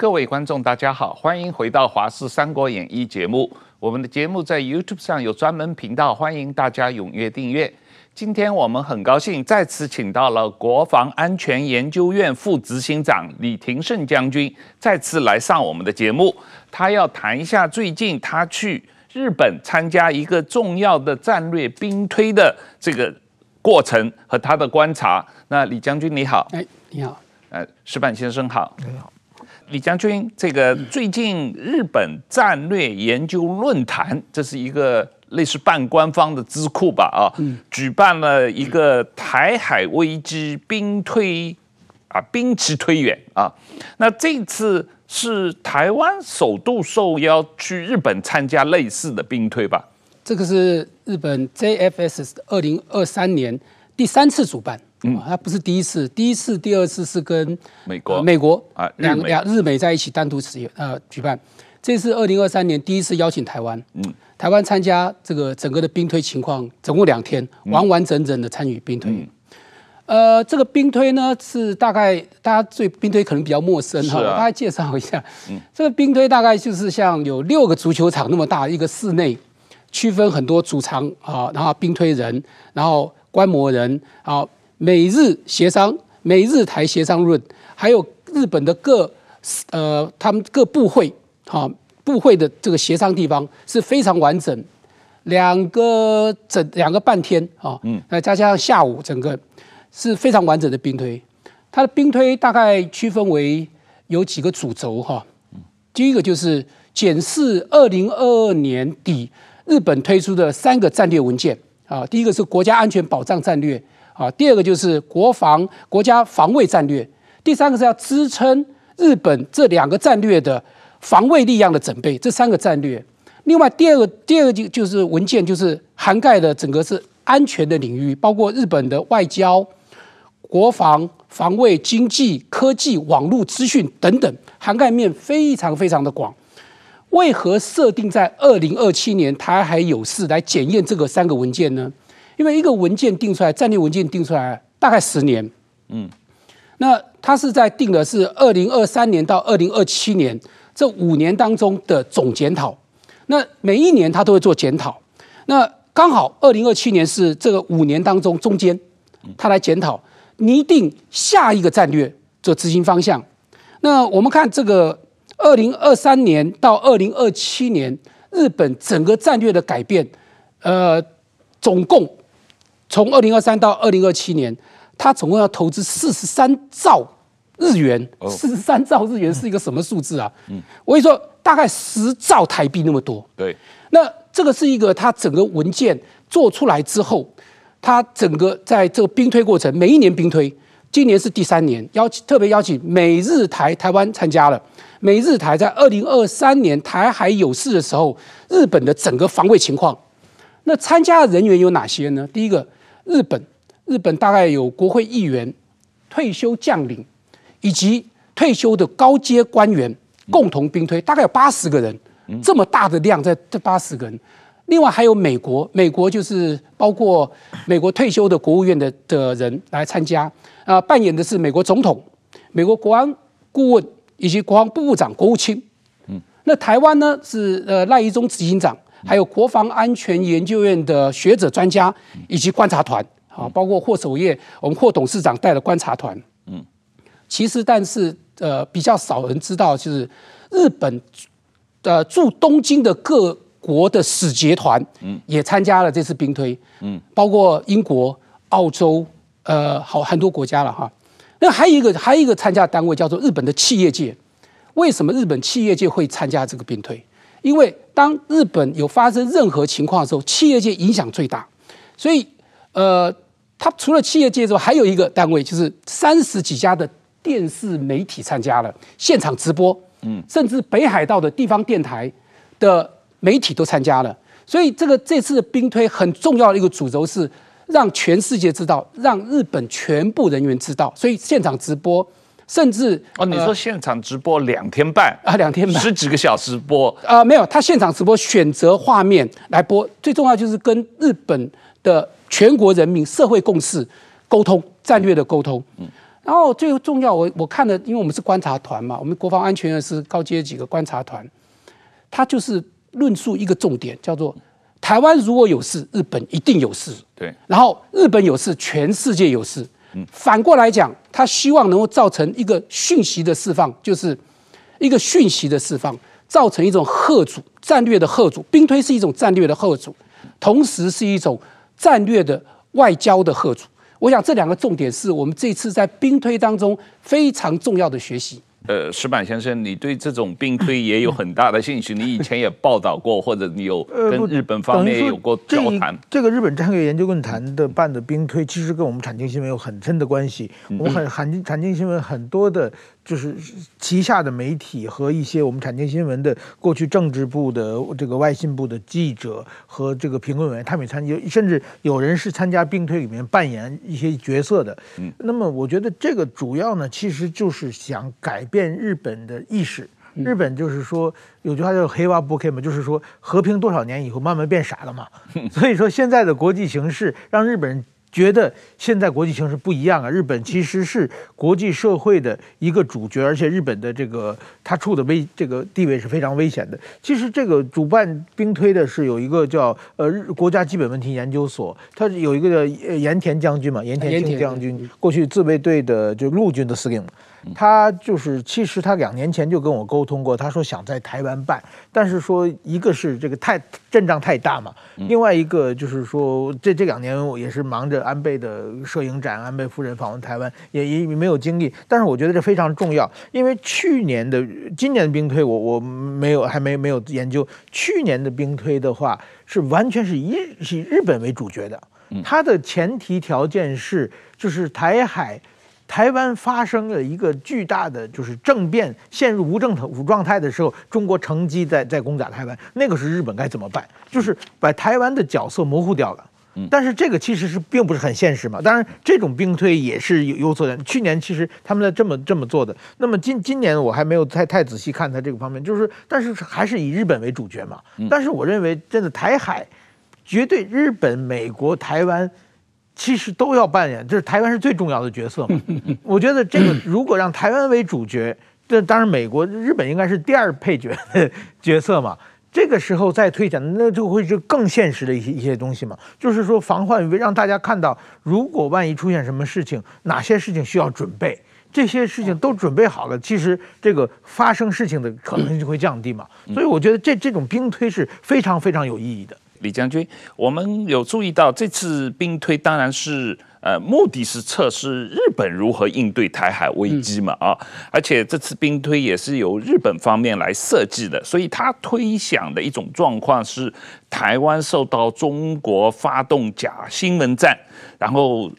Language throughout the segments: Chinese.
各位观众，大家好，欢迎回到《华视三国演义》节目。我们的节目在 YouTube 上有专门频道，欢迎大家踊跃订阅。今天我们很高兴再次请到了国防安全研究院副执行长李廷胜将军，再次来上我们的节目。他要谈一下最近他去日本参加一个重要的战略兵推的这个过程和他的观察。那李将军你好，哎，你好，呃，石板先生好，你好。李将军，这个最近日本战略研究论坛，这是一个类似半官方的智库吧？啊，举办了一个台海危机兵推啊，兵棋推演啊。那这次是台湾首度受邀去日本参加类似的兵推吧？这个是日本 JFS 二零二三年第三次主办。嗯，它不是第一次，第一次、第二次是跟美国、呃、美国啊两两日美在一起单独使用呃举办。这次二零二三年第一次邀请台湾，嗯，台湾参加这个整个的兵推情况，总共两天，完完整整的参与兵推。嗯、呃，这个兵推呢是大概大家对兵推可能比较陌生哈，啊、我大概介绍一下。嗯，这个兵推大概就是像有六个足球场那么大一个室内，区分很多主场啊，然后兵推人，然后观摩人，然后。美日协商，美日台协商论，还有日本的各呃，他们各部会，哈、哦，部会的这个协商地方是非常完整，两个整两个半天啊，哦、嗯，再加上下午整个是非常完整的兵推，它的兵推大概区分为有几个主轴哈，第一个就是检视二零二二年底日本推出的三个战略文件啊，第一个是国家安全保障战略。啊，第二个就是国防国家防卫战略，第三个是要支撑日本这两个战略的防卫力量的准备，这三个战略。另外，第二个第二个就就是文件，就是涵盖的整个是安全的领域，包括日本的外交、国防、防卫、经济、科技、网络资讯等等，涵盖面非常非常的广。为何设定在二零二七年台海有事来检验这个三个文件呢？因为一个文件定出来，战略文件定出来大概十年，嗯，那它是在定的是二零二三年到二零二七年这五年当中的总检讨，那每一年它都会做检讨，那刚好二零二七年是这个五年当中中间，它来检讨拟定下一个战略做执行方向。那我们看这个二零二三年到二零二七年日本整个战略的改变，呃，总共。从二零二三到二零二七年，他总共要投资四十三兆日元。四十三兆日元是一个什么数字啊？嗯，我跟你说，大概十兆台币那么多。对，那这个是一个他整个文件做出来之后，他整个在这个兵推过程，每一年兵推，今年是第三年，邀请特别邀请美日台台湾参加了。美日台在二零二三年台海有事的时候，日本的整个防卫情况，那参加的人员有哪些呢？第一个。日本，日本大概有国会议员、退休将领以及退休的高阶官员共同兵推，大概有八十个人，这么大的量在这八十个人。另外还有美国，美国就是包括美国退休的国务院的的人来参加，啊，扮演的是美国总统、美国国安顾问以及国防部部长、国务卿。嗯，那台湾呢是呃赖宜中执行长。还有国防安全研究院的学者专家以及观察团，啊，包括霍守业，我们霍董事长带的观察团。嗯，其实但是呃比较少人知道，就是日本呃驻东京的各国的使节团，嗯，也参加了这次兵推，嗯，包括英国、澳洲，呃，好很多国家了哈。那还有一个还有一个参加单位叫做日本的企业界，为什么日本企业界会参加这个兵推？因为当日本有发生任何情况的时候，企业界影响最大，所以呃，他除了企业界之外，还有一个单位，就是三十几家的电视媒体参加了现场直播，嗯，甚至北海道的地方电台的媒体都参加了。所以这个这次的兵推很重要的一个主轴是让全世界知道，让日本全部人员知道，所以现场直播。甚至哦，你说现场直播两天半啊，两天半十几个小时播啊，没有，他现场直播选择画面来播，最重要就是跟日本的全国人民社会共识沟通战略的沟通。嗯，然后最重要，我我看的，因为我们是观察团嘛，我们国防安全院是高阶几个观察团，他就是论述一个重点，叫做台湾如果有事，日本一定有事。对，然后日本有事，全世界有事。反过来讲，他希望能够造成一个讯息的释放，就是一个讯息的释放，造成一种贺阻战略的贺阻。兵推是一种战略的贺阻，同时是一种战略的外交的贺阻。我想这两个重点是我们这次在兵推当中非常重要的学习。呃，石板先生，你对这种兵推也有很大的兴趣，你以前也报道过，或者你有跟日本方面也有过交谈。这个日本战略研究论坛的办的兵推，其实跟我们产经新闻有很深的关系。我们很产经产经新闻很多的。就是旗下的媒体和一些我们产经新闻的过去政治部的这个外信部的记者和这个评论员，他们也参与，甚至有人是参加兵推里面扮演一些角色的。嗯，那么我觉得这个主要呢，其实就是想改变日本的意识。日本就是说有句话叫“黑娃不 K” 嘛，就是说和平多少年以后慢慢变傻了嘛。所以说现在的国际形势让日本人。觉得现在国际形势不一样啊！日本其实是国际社会的一个主角，而且日本的这个他处的危这个地位是非常危险的。其实这个主办兵推的是有一个叫呃日国家基本问题研究所，他有一个叫盐田将军嘛，盐田庆将军，过去自卫队的就陆军的司令。他就是，其实他两年前就跟我沟通过，他说想在台湾办，但是说一个是这个太阵仗太大嘛，另外一个就是说这这两年我也是忙着安倍的摄影展，安倍夫人访问台湾也也没有精力，但是我觉得这非常重要，因为去年的今年的兵推我我没有还没没有研究，去年的兵推的话是完全是以以日本为主角的，它的前提条件是就是台海。台湾发生了一个巨大的就是政变，陷入无政府状态的时候，中国乘机在在攻打台湾，那个时候日本该怎么办？就是把台湾的角色模糊掉了。但是这个其实是并不是很现实嘛。当然，这种兵推也是有有所的。去年其实他们在这么这么做的。那么今今年我还没有太太仔细看他这个方面，就是但是还是以日本为主角嘛。但是我认为真的台海绝对日本、美国、台湾。其实都要扮演，就是台湾是最重要的角色嘛。我觉得这个如果让台湾为主角，这当然美国、日本应该是第二配角的角色嘛。这个时候再推展，那就会是更现实的一些一些东西嘛。就是说防患于未，让大家看到，如果万一出现什么事情，哪些事情需要准备，这些事情都准备好了，其实这个发生事情的可能性就会降低嘛。所以我觉得这这种兵推是非常非常有意义的。李将军，我们有注意到这次兵推，当然是呃，目的是测试日本如何应对台海危机嘛啊，而且这次兵推也是由日本方面来设计的，所以他推想的一种状况是台湾受到中国发动假新闻战，然后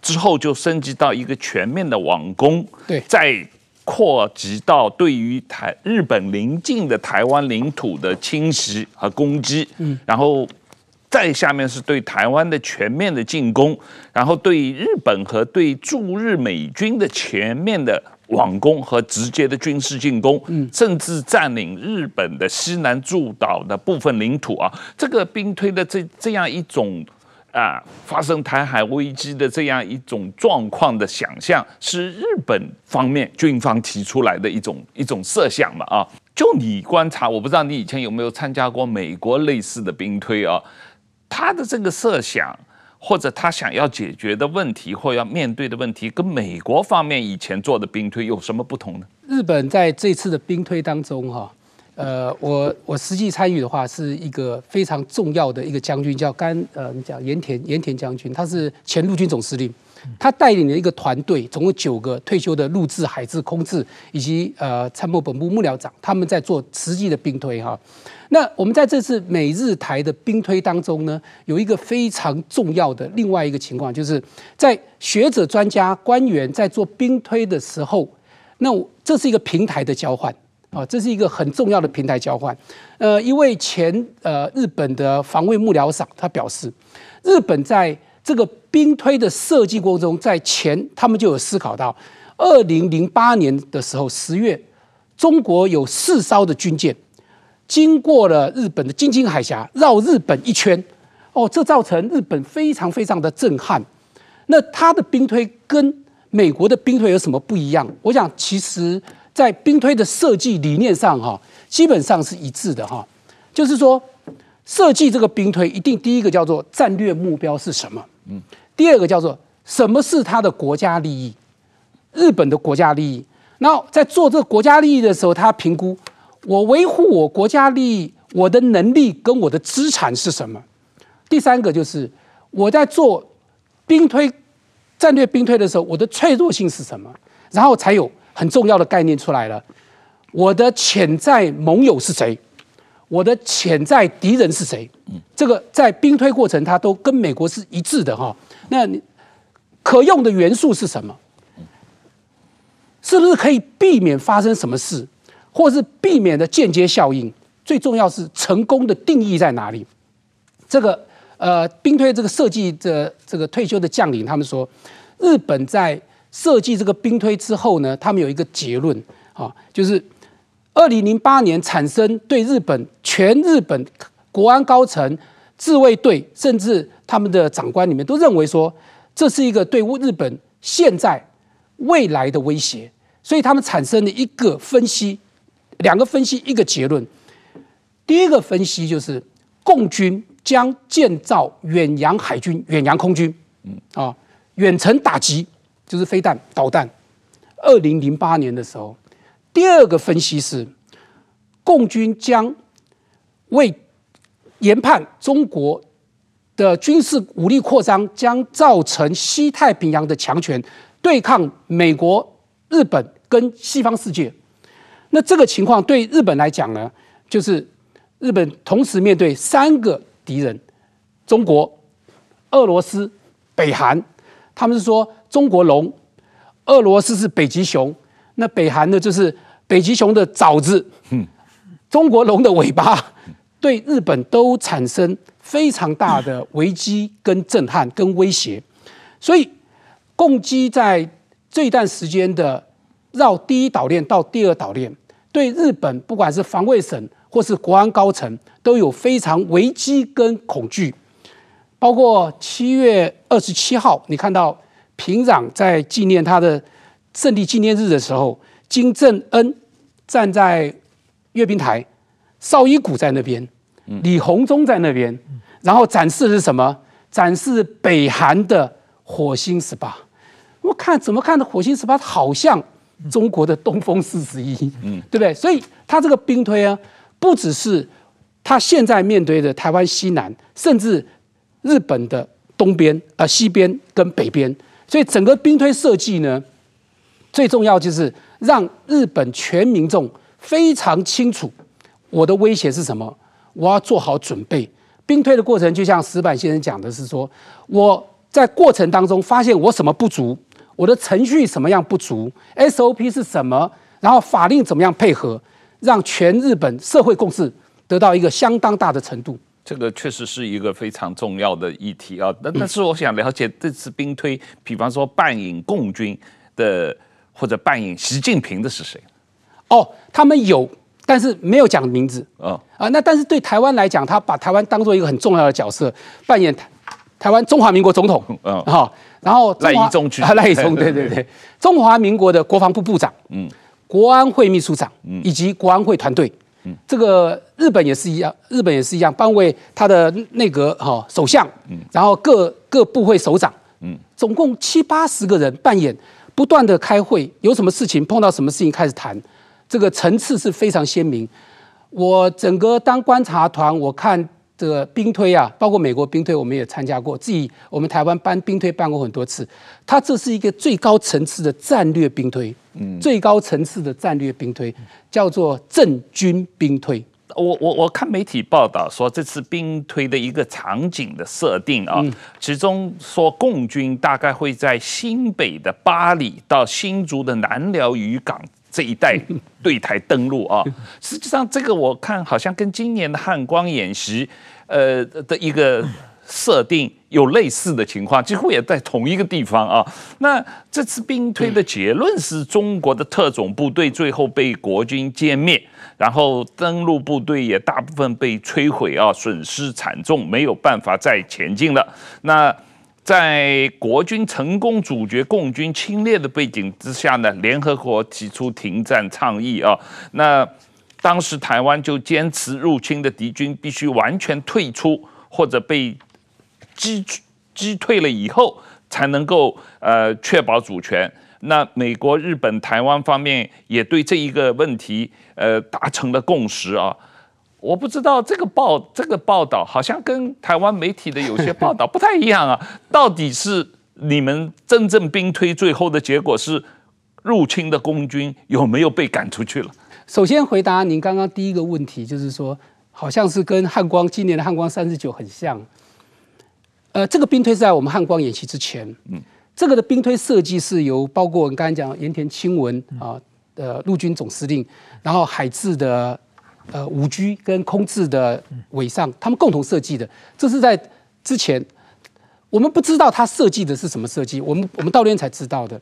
之后就升级到一个全面的网攻，对，在。扩及到对于台日本邻近的台湾领土的侵袭和攻击，嗯，然后再下面是对台湾的全面的进攻，然后对日本和对驻日美军的全面的网攻和直接的军事进攻，嗯，甚至占领日本的西南诸岛的部分领土啊，这个兵推的这这样一种。啊，发生台海危机的这样一种状况的想象，是日本方面军方提出来的一种一种设想嘛？啊，就你观察，我不知道你以前有没有参加过美国类似的兵推啊？他的这个设想，或者他想要解决的问题，或要面对的问题，跟美国方面以前做的兵推有什么不同呢？日本在这次的兵推当中，哈。呃，我我实际参与的话，是一个非常重要的一个将军，叫甘呃，你讲盐田盐田将军，他是前陆军总司令，他带领了一个团队，总共九个退休的陆制、海制、空制以及呃参谋本部幕僚长，他们在做实际的兵推哈。那我们在这次美日台的兵推当中呢，有一个非常重要的另外一个情况，就是在学者、专家、官员在做兵推的时候，那这是一个平台的交换。啊，这是一个很重要的平台交换。呃，一位前呃日本的防卫幕僚长他表示，日本在这个兵推的设计过程中，在前他们就有思考到，二零零八年的时候十月，中国有四艘的军舰经过了日本的京津海峡，绕日本一圈，哦，这造成日本非常非常的震撼。那他的兵推跟美国的兵推有什么不一样？我想，其实在兵推的设计理念上，哈，基本上是一致的，哈。就是说，设计这个兵推，一定第一个叫做战略目标是什么？嗯。第二个叫做什么是他的国家利益？日本的国家利益。然后在做这个国家利益的时候，他评估我维护我国家利益，我的能力跟我的资产是什么？第三个就是我在做兵推。战略兵推的时候，我的脆弱性是什么？然后才有很重要的概念出来了。我的潜在盟友是谁？我的潜在敌人是谁？这个在兵推过程，它都跟美国是一致的哈。那可用的元素是什么？是不是可以避免发生什么事，或是避免的间接效应？最重要是成功的定义在哪里？这个。呃，兵推这个设计的这个退休的将领，他们说，日本在设计这个兵推之后呢，他们有一个结论啊，就是二零零八年产生对日本全日本国安高层、自卫队，甚至他们的长官里面都认为说，这是一个对日本现在未来的威胁，所以他们产生了一个分析，两个分析，一个结论。第一个分析就是共军。将建造远洋海军、远洋空军，嗯啊，远程打击就是飞弹、导弹。二零零八年的时候，第二个分析是，共军将为研判中国的军事武力扩张将造成西太平洋的强权，对抗美国、日本跟西方世界。那这个情况对日本来讲呢，就是日本同时面对三个。敌人，中国、俄罗斯、北韩，他们是说中国龙，俄罗斯是北极熊，那北韩呢就是北极熊的爪子，中国龙的尾巴，对日本都产生非常大的危机、跟震撼、跟威胁，所以共机在这一段时间的绕第一岛链到第二岛链，对日本不管是防卫省或是国安高层。都有非常危机跟恐惧，包括七月二十七号，你看到平壤在纪念他的胜利纪念日的时候，金正恩站在阅兵台，邵伊古在那边，李鸿忠在那边，然后展示的是什么？展示北韩的火星十八。我看怎么看的火星十八好像中国的东风四十一，嗯，对不对？所以他这个兵推啊，不只是。他现在面对的台湾西南，甚至日本的东边、呃西边跟北边，所以整个兵推设计呢，最重要就是让日本全民众非常清楚我的威胁是什么，我要做好准备。兵推的过程就像石板先生讲的是说，我在过程当中发现我什么不足，我的程序什么样不足，SOP 是什么，然后法令怎么样配合，让全日本社会共识。得到一个相当大的程度，这个确实是一个非常重要的议题啊。但但是我想了解这次兵推，比方说扮演共军的或者扮演习近平的是谁？哦，他们有，但是没有讲名字。哦啊，那但是对台湾来讲，他把台湾当做一个很重要的角色，扮演台台湾中华民国总统。嗯，好，然后赖以中去啊，赖以中，对对对，中华民国的国防部部长，嗯，国安会秘书长，嗯，以及国安会团队。这个日本也是一样，日本也是一样，颁为他的内阁哈首相，然后各各部会首长，嗯，总共七八十个人扮演，不断的开会，有什么事情碰到什么事情开始谈，这个层次是非常鲜明。我整个当观察团，我看。这个兵推啊，包括美国兵推，我们也参加过。自己我们台湾办兵推办过很多次。它这是一个最高层次的战略兵推，嗯，最高层次的战略兵推叫做政军兵推。我我我看媒体报道说，这次兵推的一个场景的设定啊，其中说共军大概会在新北的八里到新竹的南寮渔港。这一带对台登陆啊，实际上这个我看好像跟今年的汉光演习，呃的一个设定有类似的情况，几乎也在同一个地方啊。那这次兵推的结论是中国的特种部队最后被国军歼灭，然后登陆部队也大部分被摧毁啊，损失惨重，没有办法再前进了。那在国军成功阻绝共军侵略的背景之下呢，联合国提出停战倡议啊。那当时台湾就坚持入侵的敌军必须完全退出，或者被击击退了以后，才能够呃确保主权。那美国、日本、台湾方面也对这一个问题呃达成了共识啊。我不知道这个报这个报道好像跟台湾媒体的有些报道不太一样啊。到底是你们真正兵推最后的结果是入侵的共军有没有被赶出去了？首先回答您刚刚第一个问题，就是说好像是跟汉光今年的汉光三十九很像。呃，这个兵推是在我们汉光演习之前，嗯，这个的兵推设计是由包括我们刚才讲盐田清文啊的陆军总司令，然后海自的。呃，五 G 跟空置的尾上，他们共同设计的，这是在之前，我们不知道他设计的是什么设计，我们我们到那天才知道的。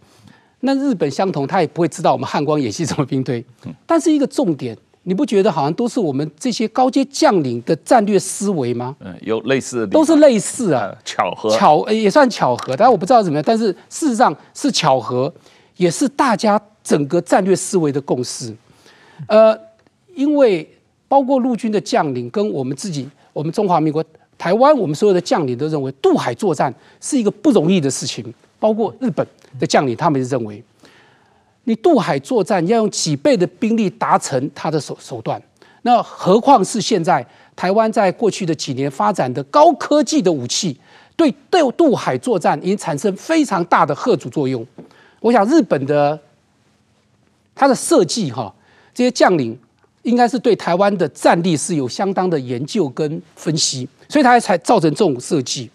那日本相同，他也不会知道我们汉光演习怎么兵推。但是一个重点，你不觉得好像都是我们这些高阶将领的战略思维吗？嗯，有类似的，都是类似啊，巧合，巧也算巧合，但我不知道怎么样，但是事实上是巧合，也是大家整个战略思维的共识。呃。因为包括陆军的将领跟我们自己，我们中华民国台湾，我们所有的将领都认为渡海作战是一个不容易的事情。包括日本的将领，他们认为，你渡海作战要用几倍的兵力达成他的手手段，那何况是现在台湾在过去的几年发展的高科技的武器，对对渡海作战已经产生非常大的贺主作用。我想日本的他的设计哈，这些将领。应该是对台湾的战力是有相当的研究跟分析，所以他才造成这种设计。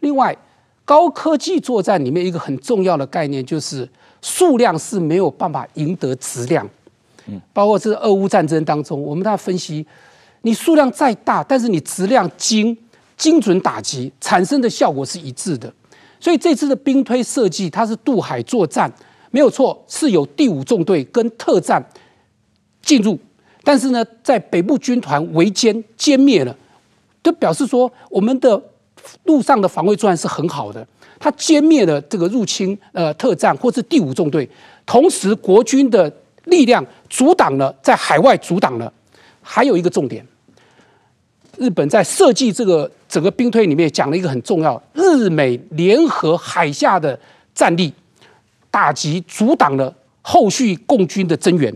另外，高科技作战里面一个很重要的概念就是数量是没有办法赢得质量。嗯，包括这俄乌战争当中，我们在分析，你数量再大，但是你质量精、精准打击产生的效果是一致的。所以这次的兵推设计，它是渡海作战，没有错，是有第五纵队跟特战进入。但是呢，在北部军团围歼歼灭了，就表示说我们的陆上的防卫作战是很好的。他歼灭了这个入侵呃特战或是第五纵队，同时国军的力量阻挡了在海外阻挡了。还有一个重点，日本在设计这个整个兵推里面讲了一个很重要，日美联合海下的战力打击阻挡了后续共军的增援。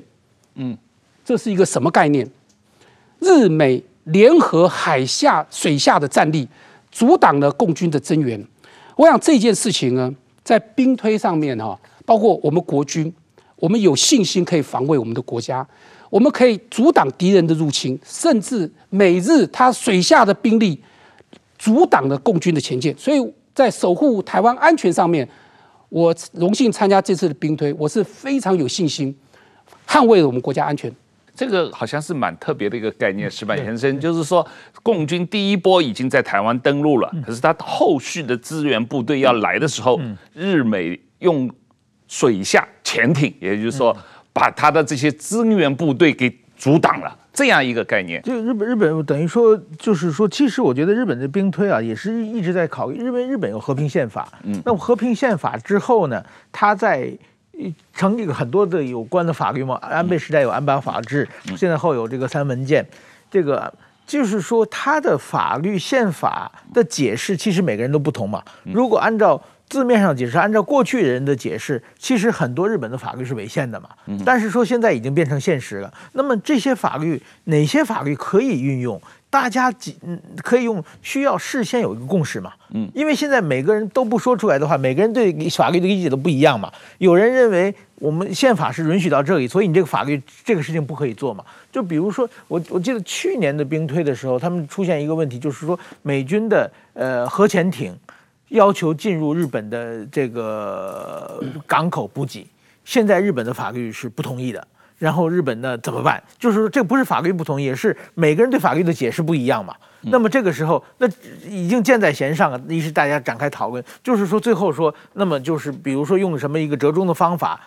嗯。这是一个什么概念？日美联合海下、水下的战力，阻挡了共军的增援。我想这件事情呢，在兵推上面哈，包括我们国军，我们有信心可以防卫我们的国家，我们可以阻挡敌人的入侵，甚至美日他水下的兵力阻挡了共军的前进。所以在守护台湾安全上面，我荣幸参加这次的兵推，我是非常有信心捍卫了我们国家安全。这个好像是蛮特别的一个概念，石板先生，就是说，共军第一波已经在台湾登陆了，可是他后续的支援部队要来的时候，日美用水下潜艇，也就是说，把他的这些支援部队给阻挡了，这样一个概念。就日本，日本等于说，就是说，其实我觉得日本的兵推啊，也是一直在考虑，因为日本有和平宪法，嗯，那和平宪法之后呢，他在。成立很多的有关的法律嘛，安倍时代有安保法制，现在后有这个三文件，这个就是说他的法律宪法的解释，其实每个人都不同嘛。如果按照字面上解释，按照过去人的解释，其实很多日本的法律是违宪的嘛。但是说现在已经变成现实了，那么这些法律哪些法律可以运用？大家几嗯可以用，需要事先有一个共识嘛？嗯，因为现在每个人都不说出来的话，每个人对法律的理解都不一样嘛。有人认为我们宪法是允许到这里，所以你这个法律这个事情不可以做嘛。就比如说我我记得去年的兵推的时候，他们出现一个问题，就是说美军的呃核潜艇要求进入日本的这个港口补给，现在日本的法律是不同意的。然后日本呢怎么办？就是说，这不是法律不同意，也是每个人对法律的解释不一样嘛。那么这个时候，那已经箭在弦上了，于是大家展开讨论，就是说最后说，那么就是比如说用什么一个折中的方法，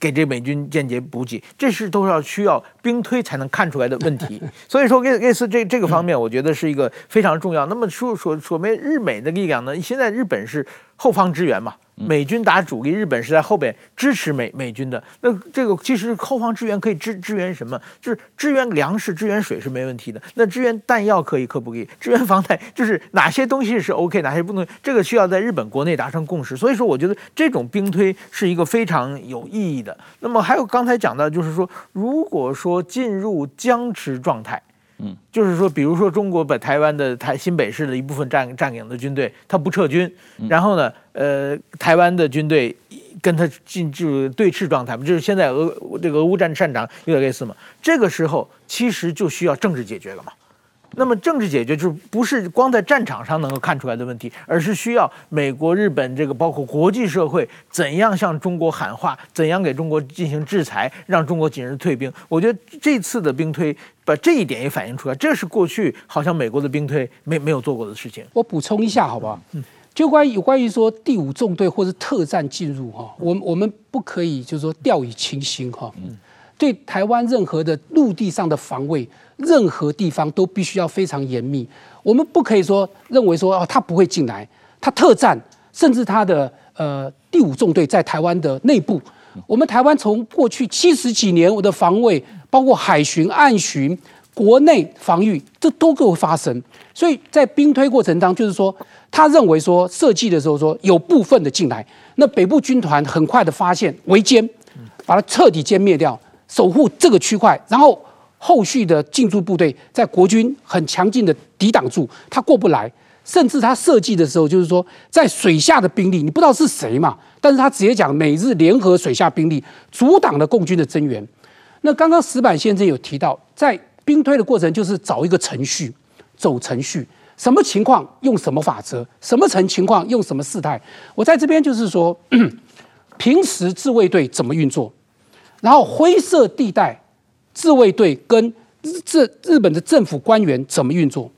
给这美军间接补给，这是都要需要兵推才能看出来的问题。所以说，类类似这这个方面，我觉得是一个非常重要。那么说说说没日美的力量呢？现在日本是后方支援嘛？美军打主力，日本是在后边支持美美军的。那这个其实后方支援可以支支援什么？就是支援粮食、支援水是没问题的。那支援弹药可以可不可以？支援防弹就是哪些东西是 OK，哪些不能？这个需要在日本国内达成共识。所以说，我觉得这种兵推是一个非常有意义的。那么还有刚才讲到，就是说，如果说进入僵持状态。嗯，就是说，比如说中国把台湾的台新北市的一部分占占领的军队，他不撤军，然后呢，呃，台湾的军队跟他进入对峙状态嘛，就是现在俄这个俄乌战战场有点类似嘛，这个时候其实就需要政治解决了嘛。那么政治解决就是不是光在战场上能够看出来的问题，而是需要美国、日本这个包括国际社会怎样向中国喊话，怎样给中国进行制裁，让中国紧日退兵。我觉得这次的兵推把这一点也反映出来，这是过去好像美国的兵推没没有做过的事情。我补充一下，好不好？嗯，就关于有关于说第五纵队或者特战进入哈，我我们不可以就是说掉以轻心哈。嗯，对台湾任何的陆地上的防卫。任何地方都必须要非常严密，我们不可以说认为说哦，他不会进来，他特战，甚至他的呃第五纵队在台湾的内部，我们台湾从过去七十几年我的防卫，包括海巡、岸巡、国内防御，这都会发生。所以在兵推过程当中，就是说他认为说设计的时候说有部分的进来，那北部军团很快的发现围歼，把它彻底歼灭掉，守护这个区块，然后。后续的进驻部队在国军很强劲的抵挡住，他过不来，甚至他设计的时候就是说，在水下的兵力你不知道是谁嘛，但是他直接讲美日联合水下兵力阻挡了共军的增援。那刚刚石板先生有提到，在兵推的过程就是找一个程序，走程序，什么情况用什么法则，什么程情况用什么事态。我在这边就是说，平时自卫队怎么运作，然后灰色地带。自卫队跟日日本的政府官员怎么运作？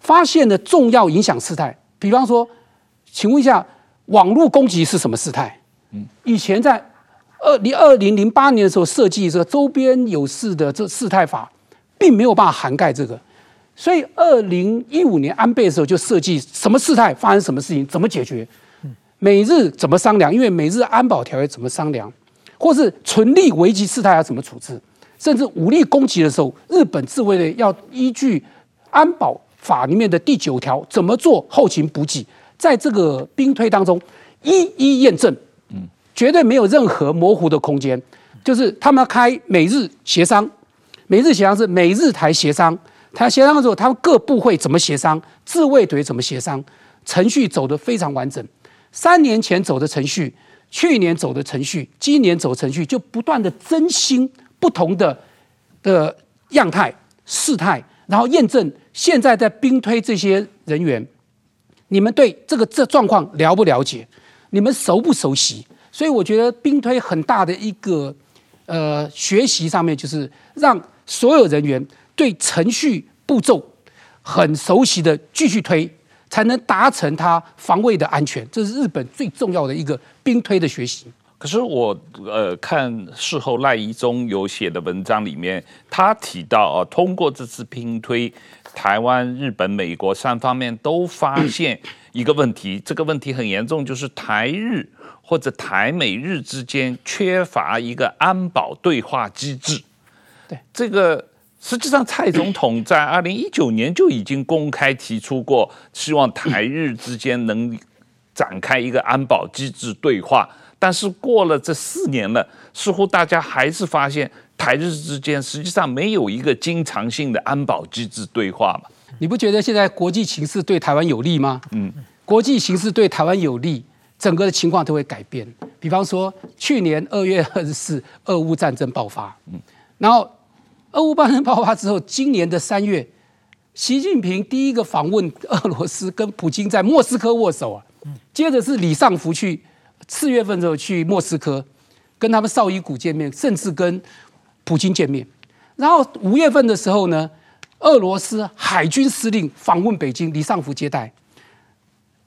发现了重要影响事态，比方说，请问一下，网络攻击是什么事态？嗯，以前在二零二零零八年的时候设计这个周边有事的这事态法，并没有办法涵盖这个，所以二零一五年安倍的时候就设计什么事态发生什么事情怎么解决，美日怎么商量？因为美日安保条约怎么商量，或是存立危机事态要怎么处置？甚至武力攻击的时候，日本自卫队要依据安保法里面的第九条怎么做后勤补给，在这个兵推当中一一验证，嗯，绝对没有任何模糊的空间。就是他们开美日协商，美日协商是美日台协商，台协商的时候，他们各部会怎么协商，自卫队怎么协商，程序走得非常完整。三年前走的程序，去年走的程序，今年走程序，就不断的更新。不同的的样态、事态，然后验证现在在兵推这些人员，你们对这个这状况了不了解？你们熟不熟悉？所以我觉得兵推很大的一个呃学习上面，就是让所有人员对程序步骤很熟悉的继续推，才能达成他防卫的安全。这是日本最重要的一个兵推的学习。可是我呃看事后赖宜中有写的文章里面，他提到啊，通过这次兵推，台湾、日本、美国三方面都发现一个问题，这个问题很严重，就是台日或者台美日之间缺乏一个安保对话机制。对，这个实际上蔡总统在二零一九年就已经公开提出过，希望台日之间能展开一个安保机制对话。但是过了这四年了，似乎大家还是发现台日之间实际上没有一个经常性的安保机制对话嘛？你不觉得现在国际形势对台湾有利吗？嗯，国际形势对台湾有利，整个的情况都会改变。比方说，去年二月二十四，俄乌战争爆发，嗯，然后俄乌战争爆发之后，今年的三月，习近平第一个访问俄罗斯，跟普京在莫斯科握手啊，接着是李尚福去。四月份的时候去莫斯科，跟他们绍伊古见面，甚至跟普京见面。然后五月份的时候呢，俄罗斯海军司令访问北京，李尚福接待。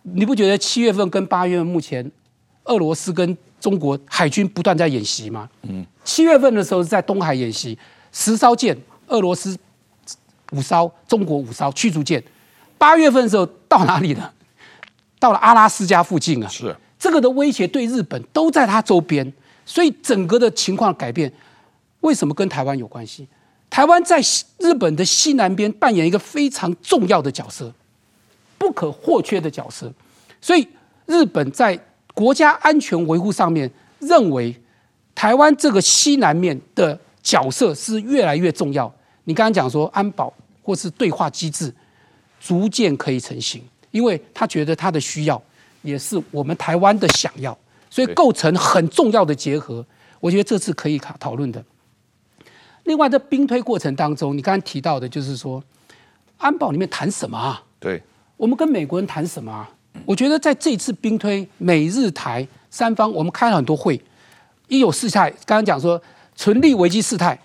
你不觉得七月份跟八月份目前俄罗斯跟中国海军不断在演习吗？嗯，七月份的时候是在东海演习，十艘舰，俄罗斯五艘，中国五艘驱逐舰。八月份的时候到哪里了？到了阿拉斯加附近啊。是这个的威胁对日本都在它周边，所以整个的情况改变，为什么跟台湾有关系？台湾在日本的西南边扮演一个非常重要的角色，不可或缺的角色。所以日本在国家安全维护上面认为，台湾这个西南面的角色是越来越重要。你刚刚讲说安保或是对话机制逐渐可以成型，因为他觉得他的需要也是我们台湾的想要，所以构成很重要的结合。我觉得这次可以讨讨论的。另外，在兵推过程当中，你刚刚提到的，就是说，安保里面谈什么啊？对，我们跟美国人谈什么啊？我觉得在这次兵推美日台三方，我们开了很多会，一有事态，刚刚讲说，存立危机事态、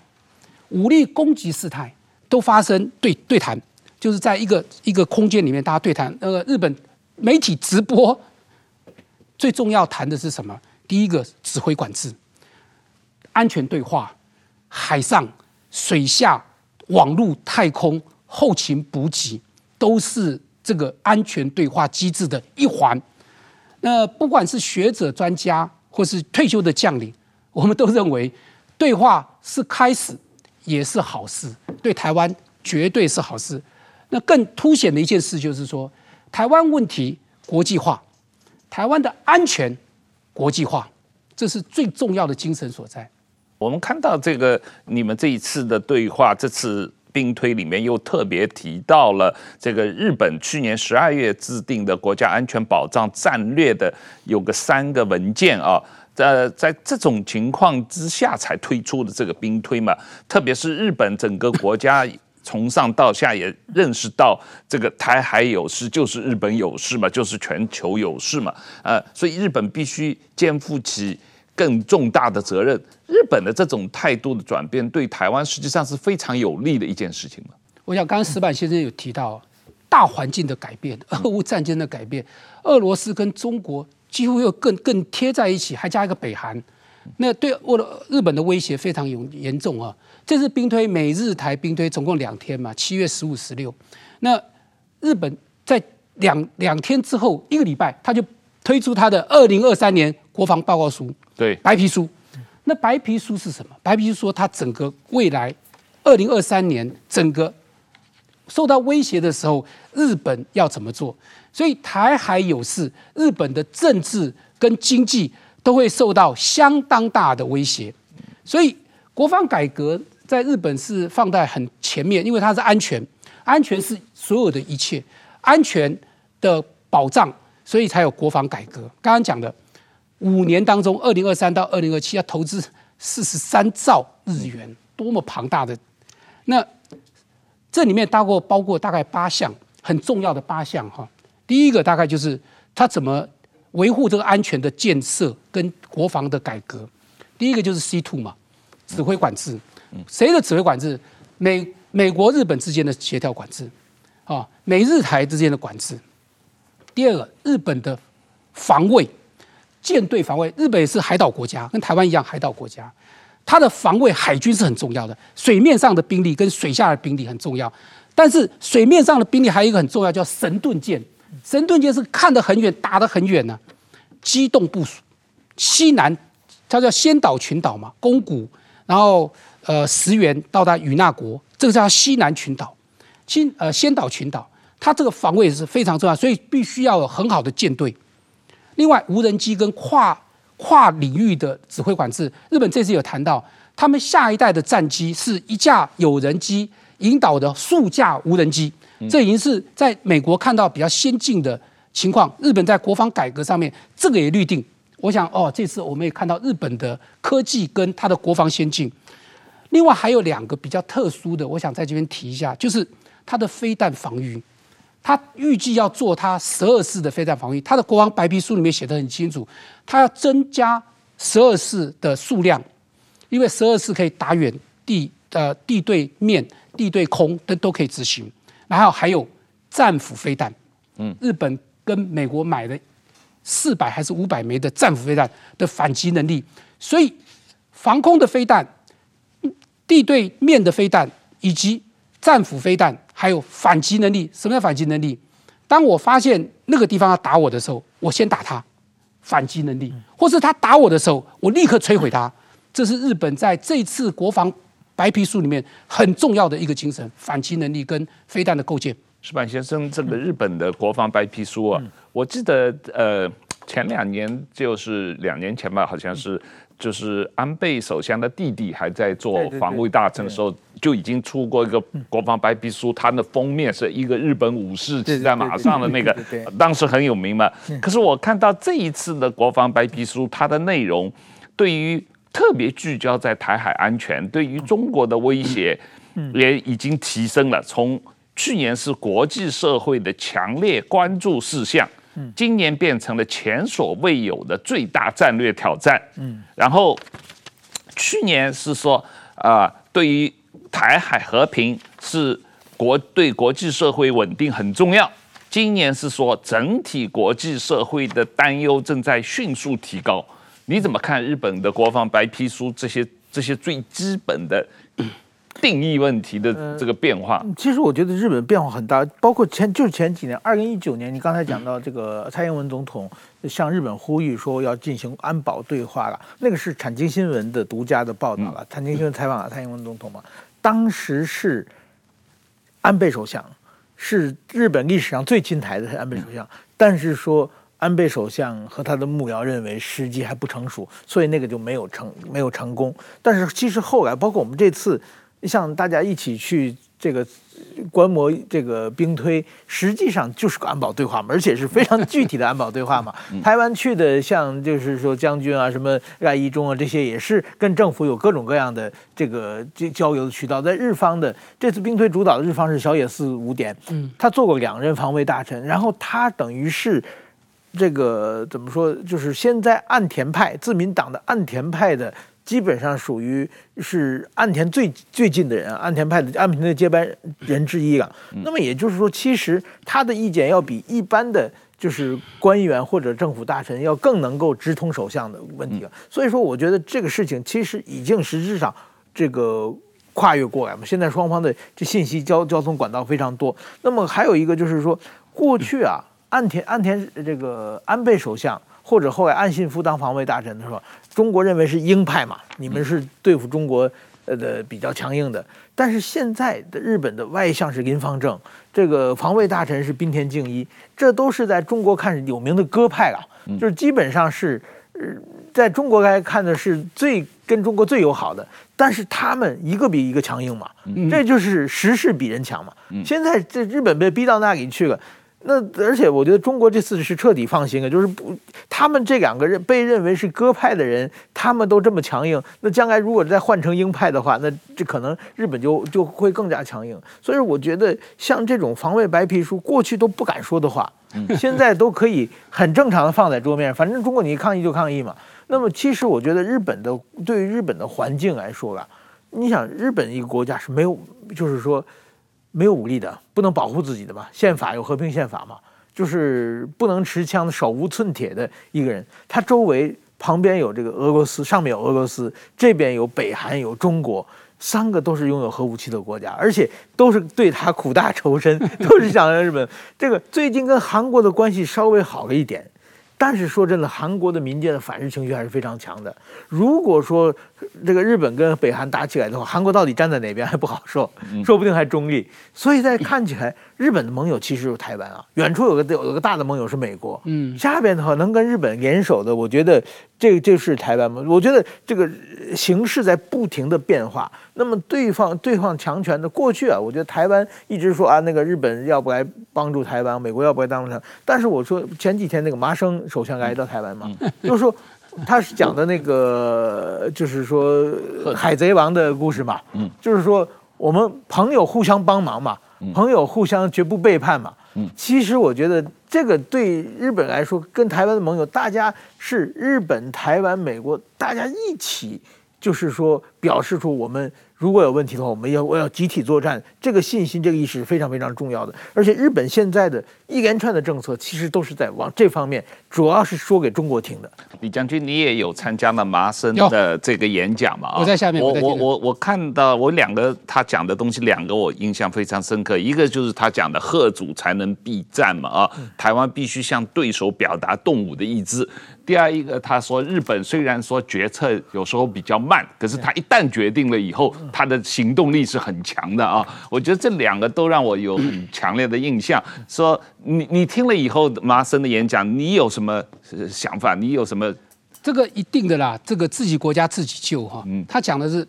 武力攻击事态都发生对对谈，就是在一个一个空间里面大家对谈。那个日本媒体直播，最重要谈的是什么？第一个指挥管制、安全对话。海上、水下、网络、太空、后勤补给，都是这个安全对话机制的一环。那不管是学者、专家，或是退休的将领，我们都认为，对话是开始，也是好事，对台湾绝对是好事。那更凸显的一件事就是说，台湾问题国际化，台湾的安全国际化，这是最重要的精神所在。我们看到这个，你们这一次的对话，这次兵推里面又特别提到了这个日本去年十二月制定的国家安全保障战略的有个三个文件啊，在在这种情况之下才推出的这个兵推嘛，特别是日本整个国家从上到下也认识到这个台海有事就是日本有事嘛，就是全球有事嘛，呃，所以日本必须肩负起。更重大的责任，日本的这种态度的转变，对台湾实际上是非常有利的一件事情嘛。我想，刚刚石板先生有提到大环境的改变，俄乌战争的改变，俄罗斯跟中国几乎又更更贴在一起，还加一个北韩，那对我的日本的威胁非常严严重啊。这次兵推美日台兵推总共两天嘛，七月十五、十六。那日本在两两天之后一个礼拜，他就推出他的二零二三年国防报告书。对，白皮书，那白皮书是什么？白皮书说，它整个未来二零二三年整个受到威胁的时候，日本要怎么做？所以台海有事，日本的政治跟经济都会受到相当大的威胁。所以国防改革在日本是放在很前面，因为它是安全，安全是所有的一切，安全的保障，所以才有国防改革。刚刚讲的。五年当中，二零二三到二零二七要投资四十三兆日元，多么庞大的！那这里面大概包括大概八项很重要的八项哈。第一个大概就是他怎么维护这个安全的建设跟国防的改革。第一个就是 C two 嘛，指挥管制。谁的指挥管制？美美国日本之间的协调管制啊，美日台之间的管制。第二个，日本的防卫。舰队防卫，日本是海岛国家，跟台湾一样海岛国家，它的防卫海军是很重要的，水面上的兵力跟水下的兵力很重要。但是水面上的兵力还有一个很重要，叫神盾舰。神盾舰是看得很远，打得很远呢、啊，机动部署。西南，它叫仙岛群岛嘛，宫古，然后呃石垣到达与那国，这个叫西南群岛，新呃仙岛群岛，它这个防卫是非常重要，所以必须要有很好的舰队。另外，无人机跟跨跨领域的指挥管制，日本这次有谈到，他们下一代的战机是一架有人机引导的数架无人机，这已经是在美国看到比较先进的情况。日本在国防改革上面，这个也预定。我想，哦，这次我们也看到日本的科技跟它的国防先进。另外还有两个比较特殊的，我想在这边提一下，就是它的飞弹防御。它预计要做它十二式的飞弹防御，它的国王白皮书里面写的很清楚，它要增加十二式的数量，因为十二式可以打远地呃地对面、地对空都都可以执行，然后还有战斧飞弹，嗯，日本跟美国买的四百还是五百枚的战斧飞弹的反击能力。所以，防空的飞弹、地对面的飞弹以及战斧飞弹，还有反击能力。什么叫反击能力？当我发现那个地方要打我的时候，我先打他，反击能力；或是他打我的时候，我立刻摧毁他。这是日本在这次国防白皮书里面很重要的一个精神：反击能力跟飞弹的构建。石板先生，这个日本的国防白皮书啊，我记得呃前两年就是两年前吧，好像是。就是安倍首相的弟弟还在做防卫大臣的时候，就已经出过一个国防白皮书，它的封面是一个日本武士骑在马上的那个，当时很有名嘛。可是我看到这一次的国防白皮书，它的内容对于特别聚焦在台海安全，对于中国的威胁也已经提升了，从去年是国际社会的强烈关注事项。今年变成了前所未有的最大战略挑战。嗯，然后去年是说啊、呃，对于台海和平是国对国际社会稳定很重要。今年是说整体国际社会的担忧正在迅速提高。你怎么看日本的国防白皮书这些这些最基本的？定义问题的这个变化，呃，其实我觉得日本变化很大，包括前就是前几年，二零一九年，你刚才讲到这个蔡英文总统向日本呼吁说要进行安保对话了，那个是产经新闻的独家的报道了，产经新闻采访了蔡英文总统嘛，当时是安倍首相，是日本历史上最亲台的安倍首相，但是说安倍首相和他的幕僚认为时机还不成熟，所以那个就没有成没有成功，但是其实后来包括我们这次。像大家一起去这个观摩这个兵推，实际上就是个安保对话嘛，而且是非常具体的安保对话嘛。台湾去的像就是说将军啊，什么赖一中啊，这些也是跟政府有各种各样的这个交流的渠道。在日方的这次兵推主导的日方是小野寺五点，他做过两任防卫大臣，然后他等于是这个怎么说，就是现在岸田派自民党的岸田派的。基本上属于是岸田最最近的人，岸田派的岸田的接班人之一了。那么也就是说，其实他的意见要比一般的就是官员或者政府大臣要更能够直通首相的问题了。所以说，我觉得这个事情其实已经实质上这个跨越过来嘛。现在双方的这信息交交通管道非常多。那么还有一个就是说，过去啊，岸田岸田这个安倍首相。或者后来岸信夫当防卫大臣的时候，中国认为是鹰派嘛，你们是对付中国呃的比较强硬的。但是现在的日本的外相是林方正，这个防卫大臣是滨田敬一，这都是在中国看有名的鸽派了，就是基本上是呃在中国来看的是最跟中国最友好的。但是他们一个比一个强硬嘛，这就是时势比人强嘛。现在这日本被逼到那里去了。那而且我觉得中国这次是彻底放心了，就是不，他们这两个人被认为是鸽派的人，他们都这么强硬，那将来如果再换成鹰派的话，那这可能日本就就会更加强硬。所以我觉得像这种防卫白皮书，过去都不敢说的话，现在都可以很正常的放在桌面上。反正中国你抗议就抗议嘛。那么其实我觉得日本的对于日本的环境来说吧，你想日本一个国家是没有，就是说。没有武力的，不能保护自己的嘛？宪法有和平宪法嘛？就是不能持枪的手无寸铁的一个人，他周围旁边有这个俄罗斯，上面有俄罗斯，这边有北韩，有中国，三个都是拥有核武器的国家，而且都是对他苦大仇深，都是想让日本这个最近跟韩国的关系稍微好了一点。但是说真的，韩国的民间的反日情绪还是非常强的。如果说这个日本跟北韩打起来的话，韩国到底站在哪边还不好说，说不定还中立。所以在 看起来，日本的盟友其实有台湾啊，远处有个有个大的盟友是美国。嗯，下边的话能跟日本联手的，我觉得这个就是台湾吗。我觉得这个形势在不停的变化。那么对方对方强权的过去啊，我觉得台湾一直说啊，那个日本要不来帮助台湾，美国要不来帮助他。但是我说前几天那个麻生首相来到台湾嘛，就是说 他是讲的那个，就是说海贼王的故事嘛，就是说我们朋友互相帮忙嘛，朋友互相绝不背叛嘛。其实我觉得这个对日本来说，跟台湾的盟友，大家是日本、台湾、美国，大家一起。就是说，表示出我们如果有问题的话，我们要我要集体作战，这个信心、这个意识是非常非常重要的。而且日本现在的一连串的政策，其实都是在往这方面，主要是说给中国听的。李将军，你也有参加了麻生的这个演讲嘛？我在下面。我我我我看到我两个他讲的东西，两个我印象非常深刻。一个就是他讲的“贺主才能避战”嘛，啊，台湾必须向对手表达动武的意志。第二一个，他说日本虽然说决策有时候比较慢，可是他一旦决定了以后，他的行动力是很强的啊。我觉得这两个都让我有很强烈的印象。说你你听了以后麻生的演讲，你有什么想法？你有什么？这个一定的啦，这个自己国家自己救哈。嗯，他讲的是。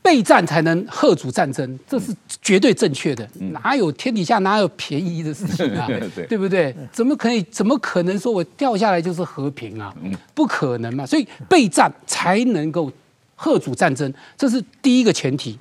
备战才能吓阻战争，这是绝对正确的。哪有天底下哪有便宜的事情啊？对不对？怎么可以？怎么可能说我掉下来就是和平啊？不可能嘛！所以备战才能够吓阻战争，这是第一个前提。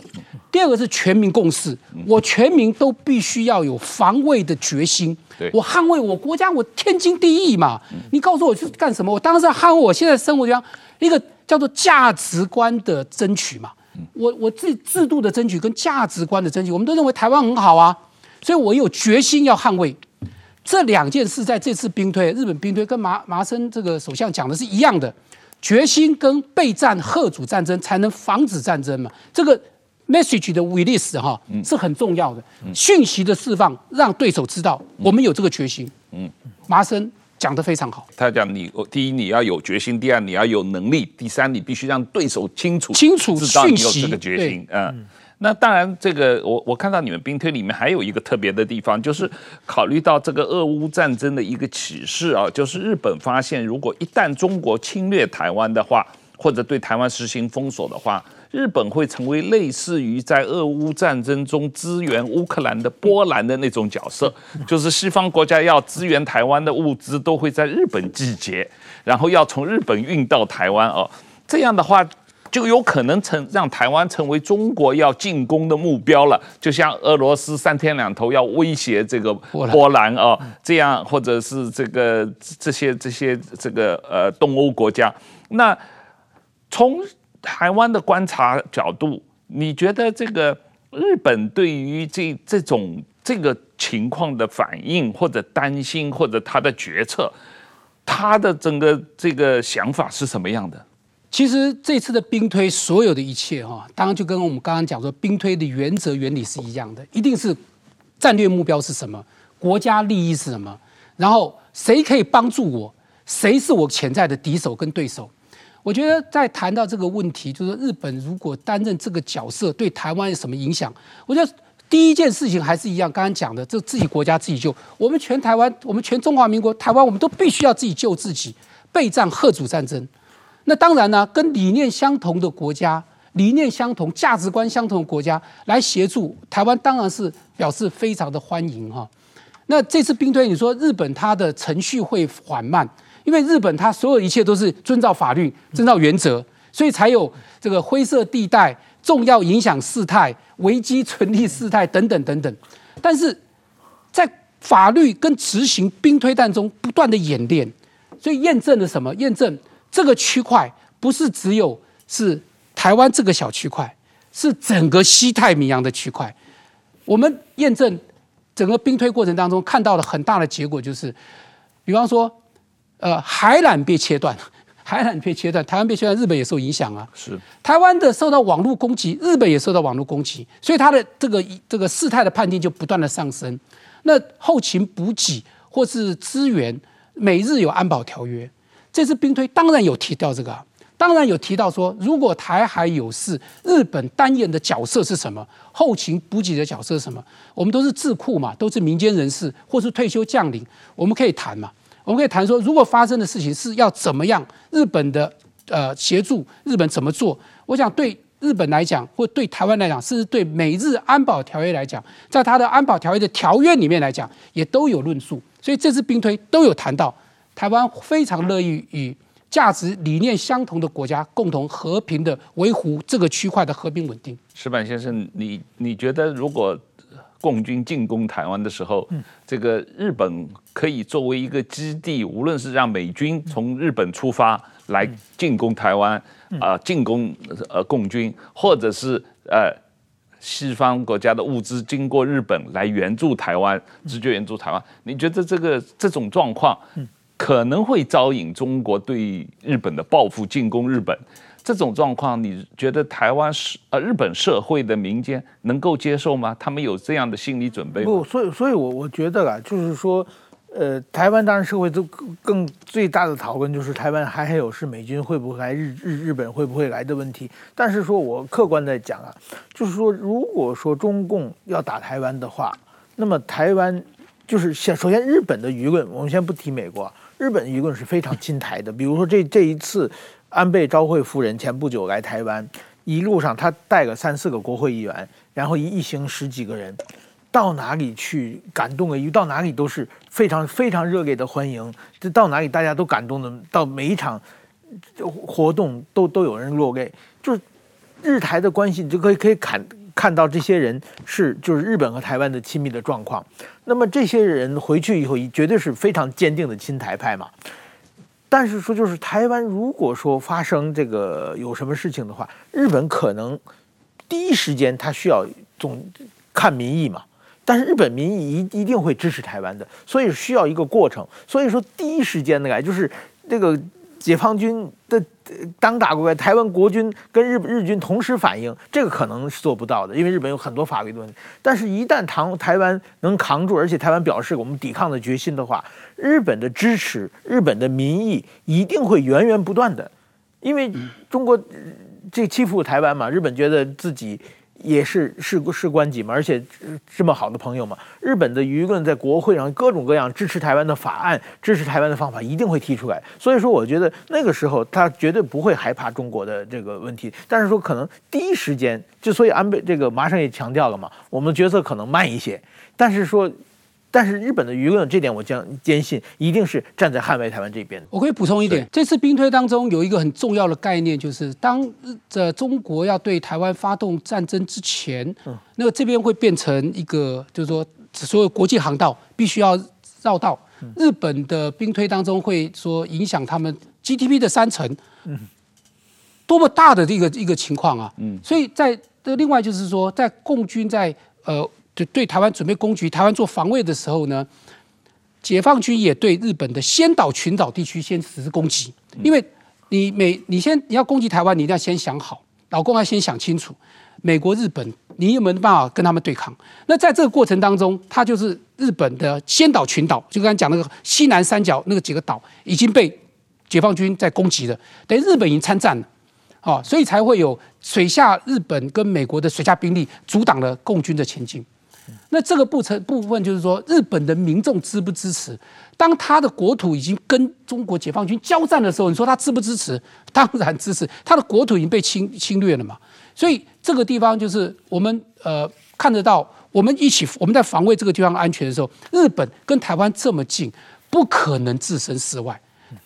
第二个是全民共识，我全民都必须要有防卫的决心。我捍卫我国家，我天经地义嘛。你告诉我去干什么？我当然是要捍卫我现在生活中一个叫做价值观的争取嘛。我我自己制度的争取跟价值观的争取，我们都认为台湾很好啊，所以我有决心要捍卫这两件事。在这次兵推，日本兵推跟麻麻生这个首相讲的是一样的，决心跟备战贺主战争，才能防止战争嘛。这个 message 的 release 哈是很重要的，讯息的释放，让对手知道我们有这个决心。嗯，麻生。讲得非常好。他讲你，第一你要有决心，第二你要有能力，第三你必须让对手清楚清楚知道你有这个决心。嗯，那当然，这个我我看到你们兵推里面还有一个特别的地方，就是考虑到这个俄乌战争的一个启示啊，就是日本发现，如果一旦中国侵略台湾的话，或者对台湾实行封锁的话。日本会成为类似于在俄乌战争中支援乌克兰的波兰的那种角色，就是西方国家要支援台湾的物资都会在日本集结，然后要从日本运到台湾哦。这样的话就有可能成让台湾成为中国要进攻的目标了，就像俄罗斯三天两头要威胁这个波兰哦，这样或者是这个这些这些这个呃东欧国家，那从。台湾的观察角度，你觉得这个日本对于这这种这个情况的反应，或者担心，或者他的决策，他的整个这个想法是什么样的？其实这次的兵推，所有的一切哈，当然就跟我们刚刚讲说，兵推的原则原理是一样的，一定是战略目标是什么，国家利益是什么，然后谁可以帮助我，谁是我潜在的敌手跟对手。我觉得在谈到这个问题，就是日本如果担任这个角色，对台湾有什么影响？我觉得第一件事情还是一样，刚刚讲的，这自己国家自己救。我们全台湾，我们全中华民国台湾，我们都必须要自己救自己，备战吓阻战争。那当然呢，跟理念相同的国家、理念相同、价值观相同的国家来协助台湾，当然是表示非常的欢迎哈。那这次兵推，你说日本它的程序会缓慢？因为日本它所有一切都是遵照法律、遵照原则，所以才有这个灰色地带、重要影响事态、危机存立事态等等等等。但是在法律跟执行兵推弹中不断的演练，所以验证了什么？验证这个区块不是只有是台湾这个小区块，是整个西太平洋的区块。我们验证整个兵推过程当中看到了很大的结果，就是比方说。呃，海缆被切断，海缆被切断，台湾被切断，日本也受影响啊。是，台湾的受到网络攻击，日本也受到网络攻击，所以它的这个这个事态的判定就不断的上升。那后勤补给或是资源，美日有安保条约，这次兵推当然有提到这个，当然有提到说，如果台海有事，日本担任的角色是什么？后勤补给的角色是什么？我们都是智库嘛，都是民间人士或是退休将领，我们可以谈嘛。我们可以谈说，如果发生的事情是要怎么样，日本的呃协助，日本怎么做？我想对日本来讲，或对台湾来讲，甚至对美日安保条约来讲，在他的安保条约的条约里面来讲，也都有论述。所以这次兵推都有谈到，台湾非常乐意与价值理念相同的国家共同和平的维护这个区块的和平稳定。石板先生，你你觉得如果？共军进攻台湾的时候，这个日本可以作为一个基地，无论是让美军从日本出发来进攻台湾，啊，进攻呃共军，或者是呃西方国家的物资经过日本来援助台湾，直接援助台湾。你觉得这个这种状况可能会招引中国对日本的报复，进攻日本？这种状况，你觉得台湾是呃日本社会的民间能够接受吗？他们有这样的心理准备吗？不，所以所以我我觉得啊，就是说，呃，台湾当然社会都更最大的讨论就是台湾还还有是美军会不会来，日日日本会不会来的问题。但是说我客观的讲啊，就是说，如果说中共要打台湾的话，那么台湾就是先首先日本的舆论，我们先不提美国，日本舆论是非常亲台的。比如说这这一次。安倍昭惠夫人前不久来台湾，一路上她带个三四个国会议员，然后一一行十几个人，到哪里去感动了，到哪里都是非常非常热烈的欢迎，这到哪里大家都感动的，到每一场活动都都有人落泪，就是日台的关系，你就可以可以看看到这些人是就是日本和台湾的亲密的状况。那么这些人回去以后，绝对是非常坚定的亲台派嘛。但是说，就是台湾如果说发生这个有什么事情的话，日本可能第一时间他需要总看民意嘛。但是日本民意一一定会支持台湾的，所以需要一个过程。所以说第一时间的就是那个解放军的。当打过来，台湾国军跟日日军同时反应，这个可能是做不到的，因为日本有很多法律的问题。但是，一旦台台湾能扛住，而且台湾表示我们抵抗的决心的话，日本的支持、日本的民意一定会源源不断的，因为中国这欺负台湾嘛，日本觉得自己。也是事事关己嘛，而且这么好的朋友嘛，日本的舆论在国会上各种各样支持台湾的法案、支持台湾的方法一定会提出来。所以说，我觉得那个时候他绝对不会害怕中国的这个问题，但是说可能第一时间，之所以安倍这个马上也强调了嘛，我们决策可能慢一些，但是说。但是日本的舆论这点，我将坚信一定是站在捍卫台湾这边。我可以补充一点，这次兵推当中有一个很重要的概念，就是当这中国要对台湾发动战争之前，那个这边会变成一个，就是说所有国际航道必须要绕道。日本的兵推当中会说影响他们 GDP 的三成，嗯多么大的一个一个情况啊！所以在这另外就是说，在共军在呃。就对台湾准备攻击台湾做防卫的时候呢，解放军也对日本的先岛群岛地区先实施攻击，因为你每你先你要攻击台湾，你一定要先想好，老公要先想清楚，美国、日本你有没有办法跟他们对抗？那在这个过程当中，他就是日本的先岛群岛，就刚才讲那个西南三角那个几个岛已经被解放军在攻击了，等于日本已经参战了。哦，所以才会有水下日本跟美国的水下兵力阻挡了共军的前进。那这个部成部分就是说，日本的民众支不支持？当他的国土已经跟中国解放军交战的时候，你说他支不支持？当然支持。他的国土已经被侵侵略了嘛，所以这个地方就是我们呃看得到，我们一起我们在防卫这个地方安全的时候，日本跟台湾这么近，不可能置身事外。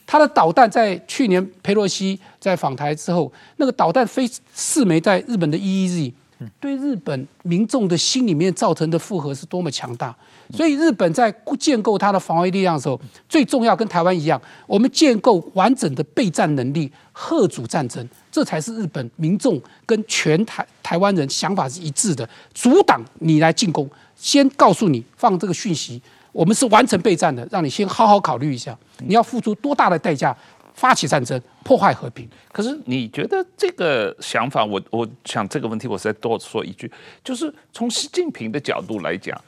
他的导弹在去年佩洛西在访台之后，那个导弹飞四枚在日本的 EEZ。对日本民众的心里面造成的负荷是多么强大，所以日本在建构它的防卫力量的时候，最重要跟台湾一样，我们建构完整的备战能力，吓阻战争，这才是日本民众跟全台台湾人想法是一致的，阻挡你来进攻，先告诉你放这个讯息，我们是完成备战的，让你先好好考虑一下，你要付出多大的代价。发起战争，破坏和平。可是你觉得这个想法，我我想这个问题，我再多说一句，就是从习近平的角度来讲，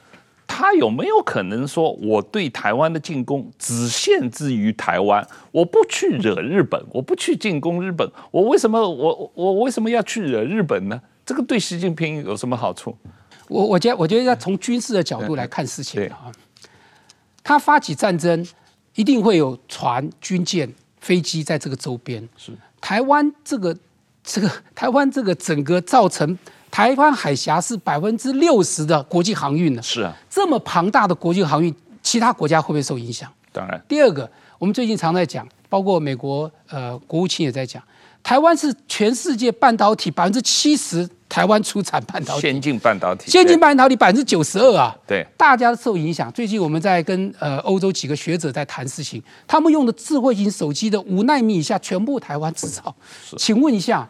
他有没有可能说，我对台湾的进攻只限制于台湾，我不去惹日本，我不去进攻日本，我为什么我我为什么要去惹日本呢？这个对习近平有什么好处？我我觉得我觉得要从军事的角度来看事情啊，他发起战争一定会有船军舰。飞机在这个周边，是台湾这个这个台湾这个整个造成台湾海峡是百分之六十的国际航运呢？是啊，这么庞大的国际航运，其他国家会不会受影响？当然。第二个，我们最近常在讲，包括美国呃国务卿也在讲，台湾是全世界半导体百分之七十。台湾出产半导体，先进半导体，先进半导体百分之九十二啊！对，大家受影响。最近我们在跟呃欧洲几个学者在谈事情，他们用的智慧型手机的五纳米以下全部台湾制造。请问一下，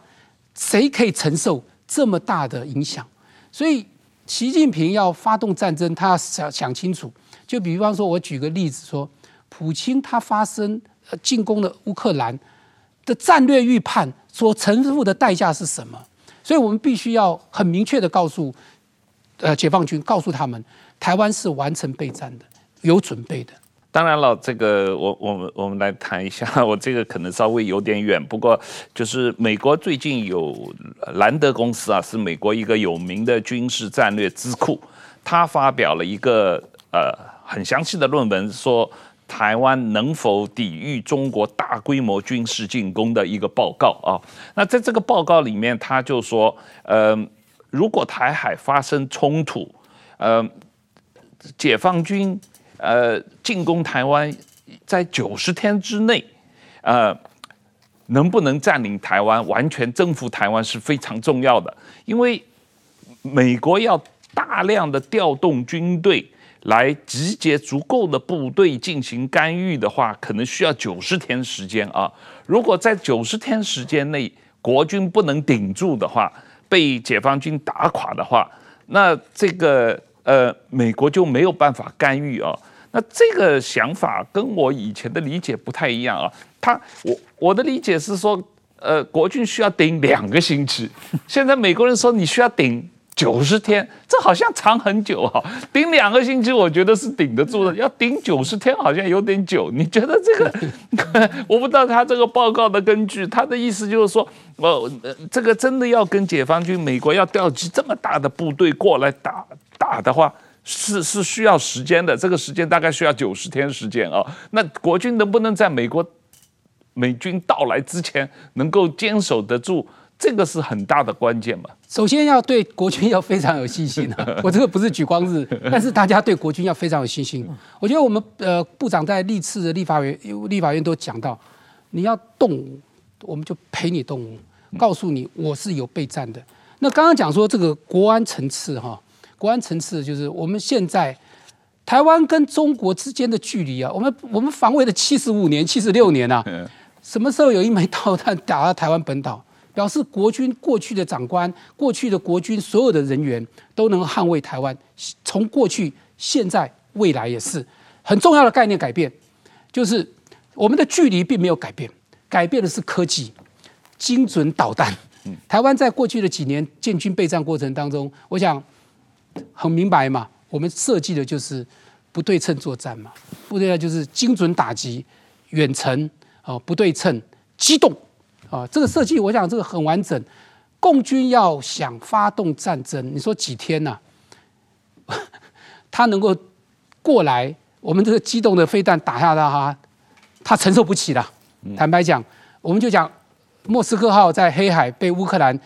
谁可以承受这么大的影响。所以，习近平要发动战争，他要想想清楚。就比方说，我举个例子说，普京他发生进攻了乌克兰的战略预判所承受的代价是什么？所以我们必须要很明确的告诉呃解放军，告诉他们，台湾是完成备战的，有准备的。当然了，这个我我们我们来谈一下，我这个可能稍微有点远，不过就是美国最近有兰德公司啊，是美国一个有名的军事战略智库，他发表了一个呃很详细的论文，说台湾能否抵御中国大规模军事进攻的一个报告啊。那在这个报告里面，他就说，呃，如果台海发生冲突，呃，解放军。呃，进攻台湾，在九十天之内，呃，能不能占领台湾，完全征服台湾是非常重要的。因为美国要大量的调动军队来集结足够的部队进行干预的话，可能需要九十天时间啊。如果在九十天时间内国军不能顶住的话，被解放军打垮的话，那这个。呃，美国就没有办法干预啊。那这个想法跟我以前的理解不太一样啊。他，我我的理解是说，呃，国军需要顶两个星期。现在美国人说你需要顶九十天，这好像长很久啊。顶两个星期，我觉得是顶得住的。要顶九十天，好像有点久。你觉得这个？我不知道他这个报告的根据。他的意思就是说，呃，这个真的要跟解放军，美国要调集这么大的部队过来打。打的话是是需要时间的，这个时间大概需要九十天时间啊。那国军能不能在美国美军到来之前能够坚守得住，这个是很大的关键嘛。首先要对国军要非常有信心啊！我这个不是举光日，但是大家对国军要非常有信心。我觉得我们呃部长在历次的立法院立法院都讲到，你要动武，我们就陪你动武，告诉你我是有备战的。那刚刚讲说这个国安层次哈。国安层次就是我们现在台湾跟中国之间的距离啊，我们我们防卫了七十五年、七十六年啊，什么时候有一枚导弹打到台湾本岛，表示国军过去的长官、过去的国军所有的人员都能捍卫台湾，从过去、现在、未来也是很重要的概念改变，就是我们的距离并没有改变，改变的是科技、精准导弹。台湾在过去的几年建军备战过程当中，我想。很明白嘛，我们设计的就是不对称作战嘛，不对称就是精准打击、远程啊，不对称、机动啊，这个设计我想这个很完整。共军要想发动战争，你说几天呐、啊？他能够过来，我们这个机动的飞弹打下他哈，他承受不起的。坦白讲，我们就讲莫斯科号在黑海被乌克兰。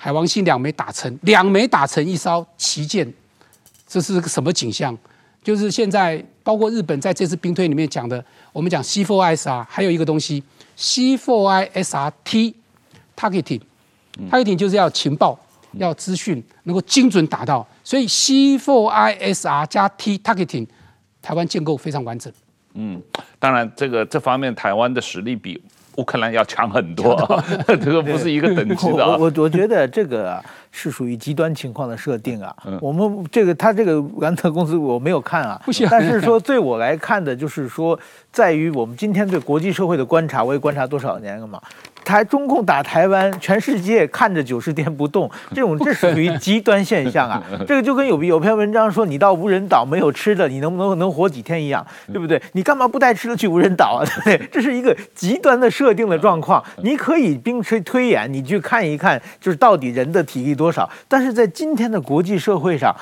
海王星两枚打沉，两枚打沉一艘旗舰，这是个什么景象？就是现在包括日本在这次兵推里面讲的，我们讲 C4ISR，还有一个东西 C4ISRT targeting，targeting 就是要情报、要资讯能够精准打到，所以 C4ISR 加 T targeting，台湾建构非常完整。嗯，当然这个这方面台湾的实力比。乌克兰要强很多，这个不是一个等级的。我我我觉得这个啊是属于极端情况的设定啊。我们这个他这个兰特公司我没有看啊，但是说对我来看的就是说，在于我们今天对国际社会的观察，我也观察多少年了嘛。台中共打台湾，全世界看着九十天不动，这种这属于极端现象啊！这个就跟有有篇文章说，你到无人岛没有吃的，你能不能能活几天一样，对不对？你干嘛不带吃的去无人岛啊？对不对？这是一个极端的设定的状况。你可以冰推推演，你去看一看，就是到底人的体力多少。但是在今天的国际社会上。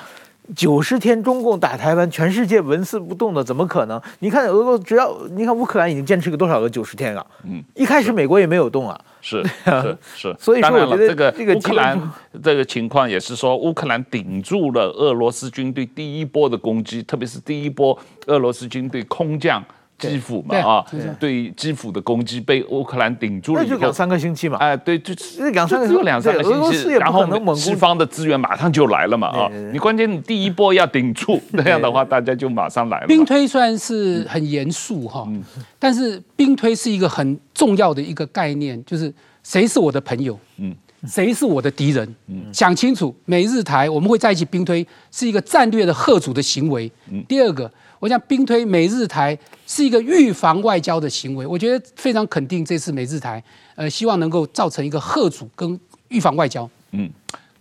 九十天，中共打台湾，全世界纹丝不动的，怎么可能？你看俄国，只要你看乌克兰已经坚持了多少个九十天了？嗯，一开始美国也没有动啊。是是 是。所以说，我觉得这个乌克兰这个情况也是说，乌克兰顶住了俄罗斯军队第一波的攻击，特别是第一波俄罗斯军队空降。基辅嘛啊，对基辅的攻击被乌克兰顶住了，那就两三个星期嘛。哎，对，就两三个，就两三个星期，然后西方的资源马上就来了嘛啊！你关键你第一波要顶住，那样的话大家就马上来了。兵推虽然是很严肃哈，但是兵推是一个很重要的一个概念，就是谁是我的朋友？嗯，谁是我的敌人？嗯想清楚，美日台我们会在一起兵推，是一个战略的贺主的行为。第二个，我想兵推美日台是一个预防外交的行为。我觉得非常肯定这次美日台，呃，希望能够造成一个贺阻跟预防外交。嗯。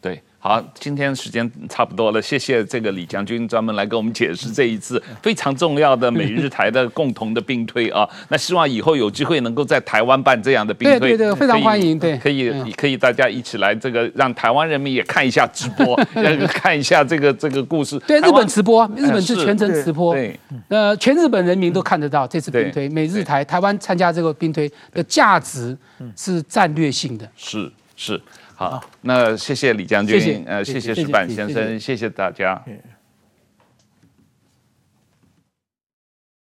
对好，今天时间差不多了，谢谢这个李将军专门来给我们解释这一次非常重要的美日台的共同的兵推啊。那希望以后有机会能够在台湾办这样的兵推，对对对，非常欢迎，对，可以可以大家一起来这个让台湾人民也看一下直播，看一下这个这个故事。对，日本直播，日本是。全程直播，对，呃，全日本人民都看得到这次兵推，美日台台湾参加这个兵推的价值是战略性的，是是。好，那谢谢李将军，谢谢呃，谢谢石板先生，谢谢，大家。